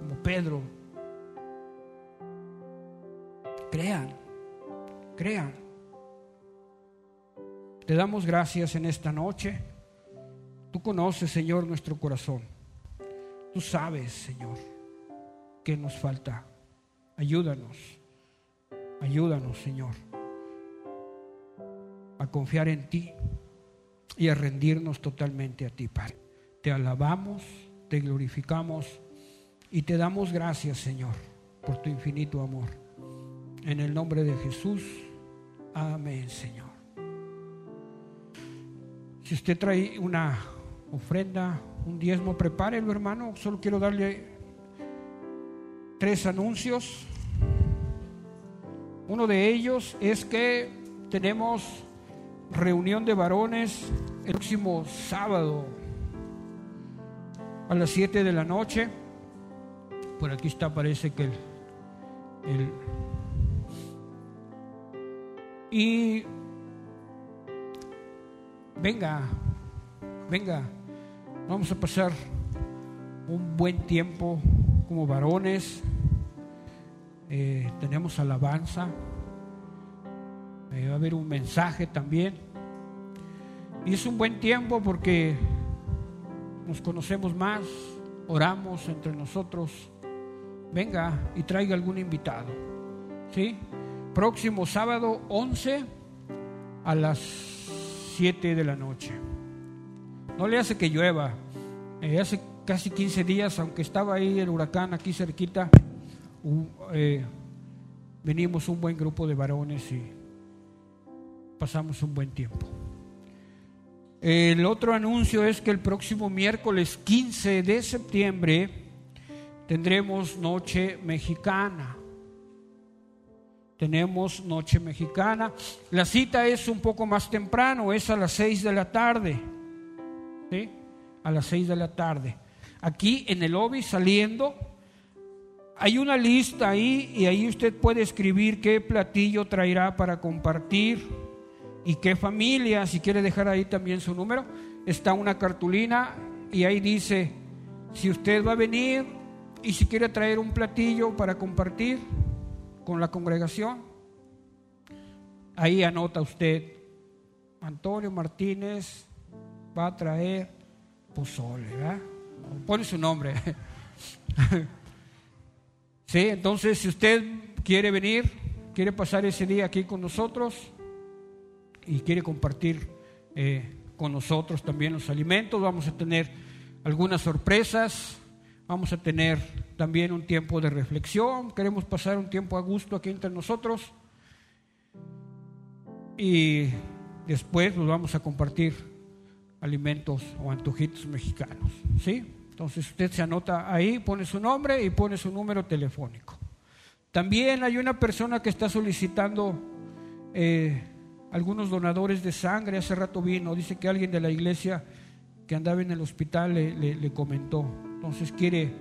como Pedro, crean, crean. Te damos gracias en esta noche. Tú conoces, Señor, nuestro corazón. Tú sabes, Señor, que nos falta. Ayúdanos, ayúdanos, Señor, a confiar en ti y a rendirnos totalmente a ti, Padre. Te alabamos, te glorificamos y te damos gracias, Señor, por tu infinito amor. En el nombre de Jesús, amén, Señor. Si usted trae una ofrenda, un diezmo, prepárelo, hermano. Solo quiero darle tres anuncios. Uno de ellos es que tenemos reunión de varones el próximo sábado a las 7 de la noche. Por aquí está, parece que el, el y venga, venga, vamos a pasar un buen tiempo como varones eh, tenemos alabanza, eh, va a haber un mensaje también. Y es un buen tiempo porque nos conocemos más, oramos entre nosotros. Venga y traiga algún invitado. ¿Sí? Próximo sábado 11 a las 7 de la noche. No le hace que llueva. Eh, hace casi 15 días, aunque estaba ahí el huracán aquí cerquita, eh, venimos un buen grupo de varones y pasamos un buen tiempo. El otro anuncio es que el próximo miércoles 15 de septiembre tendremos noche mexicana. Tenemos noche mexicana. La cita es un poco más temprano, es a las 6 de la tarde. A las 6 de la tarde. Aquí en el lobby saliendo hay una lista ahí y ahí usted puede escribir qué platillo traerá para compartir y qué familia, si quiere dejar ahí también su número. Está una cartulina y ahí dice si usted va a venir y si quiere traer un platillo para compartir con la congregación. Ahí anota usted, Antonio Martínez va a traer pozole, ¿verdad? Pone su nombre. Sí, entonces si usted quiere venir, quiere pasar ese día aquí con nosotros y quiere compartir eh, con nosotros también los alimentos, vamos a tener algunas sorpresas, vamos a tener también un tiempo de reflexión, queremos pasar un tiempo a gusto aquí entre nosotros y después nos vamos a compartir alimentos o antojitos mexicanos, ¿sí? Entonces usted se anota ahí, pone su nombre y pone su número telefónico. También hay una persona que está solicitando eh, algunos donadores de sangre. Hace rato vino, dice que alguien de la iglesia que andaba en el hospital le, comentó. Entonces quiere,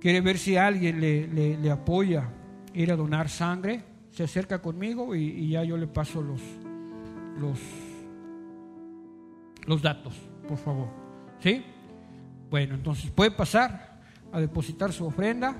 quiere ver si alguien le, le, apoya ir a donar sangre. Se acerca conmigo y, ya yo le paso los, los, los datos, por favor. ¿Sí? Bueno, entonces puede pasar a depositar su ofrenda.